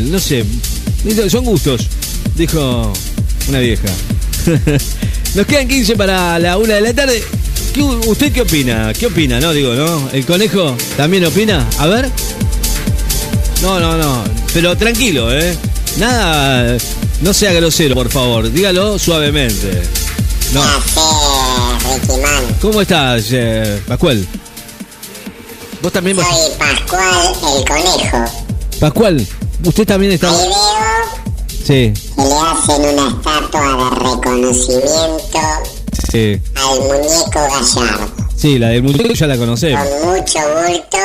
No sé, son gustos, dijo una vieja. Nos quedan 15 para la una de la tarde. ¿Qué- ¿Usted qué opina? ¿Qué opina? No, digo, ¿no? ¿El conejo también opina? A ver. No, no, no. Pero tranquilo, ¿eh? Nada. No sea grosero, por favor. Dígalo suavemente. No. ¿Qué haces, Ricky Man? ¿Cómo estás, eh, Pascual? ¿Vos también? Soy Pascual el Conejo. Pascual, ¿usted también está...? Ahí veo Sí, que le hacen una estatua de reconocimiento sí. al muñeco Gallardo. Sí, la del muñeco ya la conocemos. Con mucho bulto,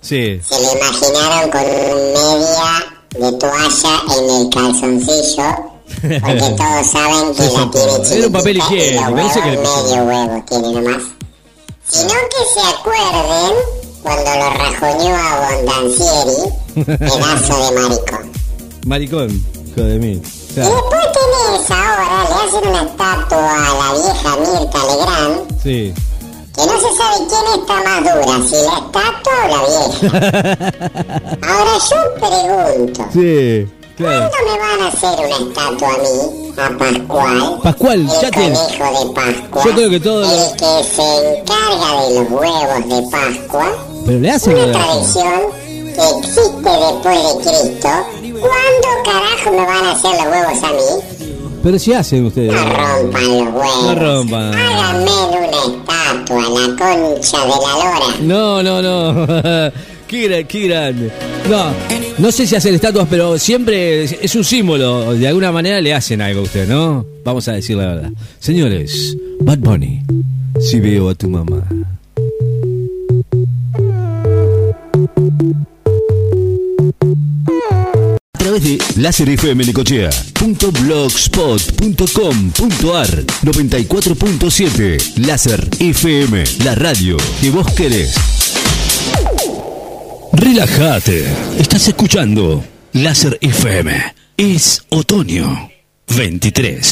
Sí. se lo imaginaron con media de toalla en el calzoncillo. Porque todos saben que Sí, la tiene todos. Era un papel higiénico, me dice que le medio huevo tiene nomás. Sino que se acuerden cuando lo rajuñó a Bondancieri, pedazo de maricón. Maricón, hijo de mí. Y después tenés ahora, le hacen una estatua a la vieja Mirta Legrand, sí. que no se sabe quién está más dura, si la estatua o la vieja. Ahora yo pregunto, Sí, claro. ¿cuándo me van a hacer una estatua a mí, a Pascual? Pascual, el ya de Pascua. Yo creo que todo El que se encarga de los huevos de Pascua. Pero le hacen Una tradición que existe después de Cristo. ¿Cuándo carajo me van a hacer los huevos a mí? Pero si hacen ustedes. No rompan los huevos. No rompan. Háganme de una estatua, la concha de la lora. No, no, no. qué, qué grande. No, no sé si hacen estatuas, pero siempre es, es un símbolo. De alguna manera le hacen algo a usted, ¿no? Vamos a decir la verdad. Señores, Bad Bunny, si veo a tu mamá. De láserfmnecochea.blogspot.com.ar 94.7 Láser FM, la radio que vos querés. Relájate. Estás escuchando Láser FM. Es otoño 23.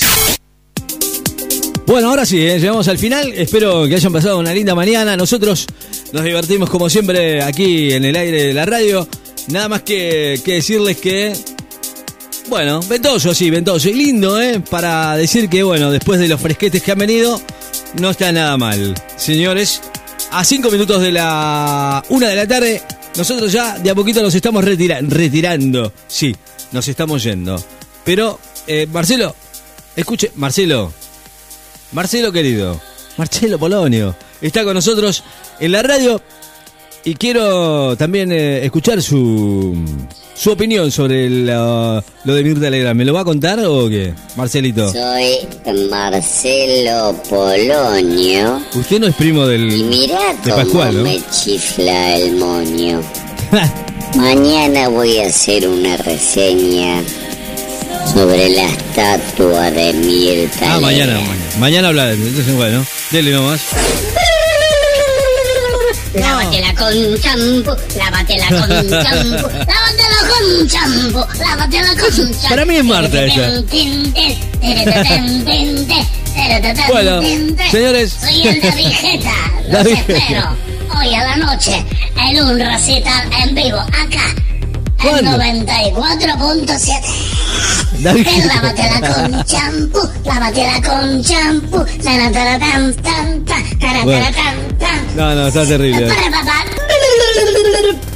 Bueno, ahora sí, ¿eh? llegamos al final. Espero que hayan pasado una linda mañana. Nosotros nos divertimos como siempre aquí en el aire de la radio. Nada más que, que decirles que bueno, ventoso, sí, ventoso. Y lindo, ¿eh? Para decir que, bueno, después de los fresquetes que han venido, no está nada mal. Señores, a cinco minutos de la una de la tarde, nosotros ya de a poquito nos estamos retira- retirando. Sí, nos estamos yendo. Pero, eh, Marcelo, escuche, Marcelo, Marcelo querido, Marcelo Polonio, está con nosotros en la radio y quiero también eh, escuchar su, su opinión sobre la- lo de Mirta Legrand. ¿Me lo va a contar o qué, Marcelito? Soy Marcelo Polonio Usted no es primo y del... mirá de cómo Pascual, ¿no? me chifla el moño. Mañana voy a hacer una reseña sobre la estatua de Mirta. ah, mañana, Legrand. mañana. Mañana habla de Entonces, bueno, dele nomás. Lávatela con champú, lávatela con champú, lávatela con champú, lávatela con champú. Para mí es Marta esa. Bueno, señores. Soy el David Jeta, los espero hoy a la noche en un recital en vivo acá. En ¿Cuándo? 94.7 David. Lávatela con champú, lávatela con champú. Tan, tan, tan, tan, tan, No, no, está terrible.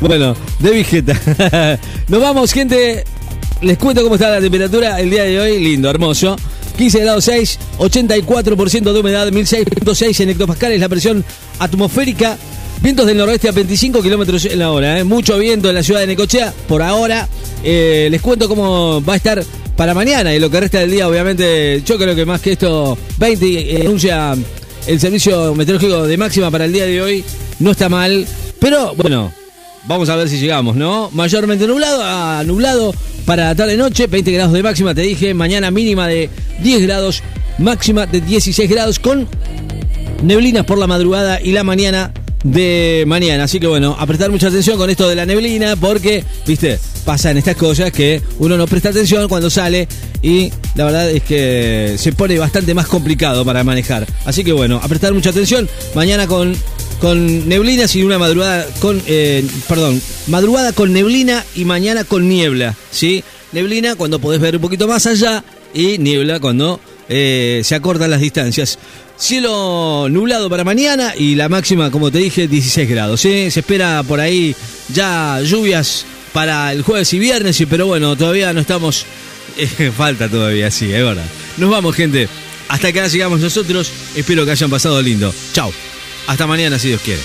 Bueno, de Vigeta. Nos vamos, gente. Les cuento cómo está la temperatura el día de hoy. Lindo, hermoso. 15 grados 6, 84% de humedad, 16.6 en hectopascales la presión atmosférica. Vientos del noroeste a 25 kilómetros en la hora. ¿eh? Mucho viento en la ciudad de Necochea. Por ahora, eh, les cuento cómo va a estar para mañana y lo que resta del día. Obviamente, yo creo que más que esto, 20 eh, anuncia el servicio meteorológico de máxima para el día de hoy. No está mal, pero bueno, Vamos a ver si llegamos, ¿no? Mayormente nublado, a nublado para tarde-noche, 20 grados de máxima, te dije. Mañana mínima de 10 grados, máxima de 16 grados, con neblinas por la madrugada y la mañana de mañana. Así que bueno, a prestar mucha atención con esto de la neblina, porque, viste, pasan estas cosas que uno no presta atención cuando sale y la verdad es que se pone bastante más complicado para manejar. Así que bueno, a prestar mucha atención. Mañana con con neblinas y una madrugada con, eh, perdón, madrugada con neblina y mañana con niebla, ¿sí? Neblina cuando podés ver un poquito más allá y niebla cuando eh, se acortan las distancias. Cielo nublado para mañana y la máxima, como te dije, 16 grados. ¿sí? Se espera por ahí ya lluvias para el jueves y viernes, pero bueno, todavía no estamos... eh, falta todavía, sí, es verdad. Nos vamos, gente. Hasta acá llegamos nosotros. Espero que hayan pasado lindo. Chao. Hasta mañana, si Dios quiere.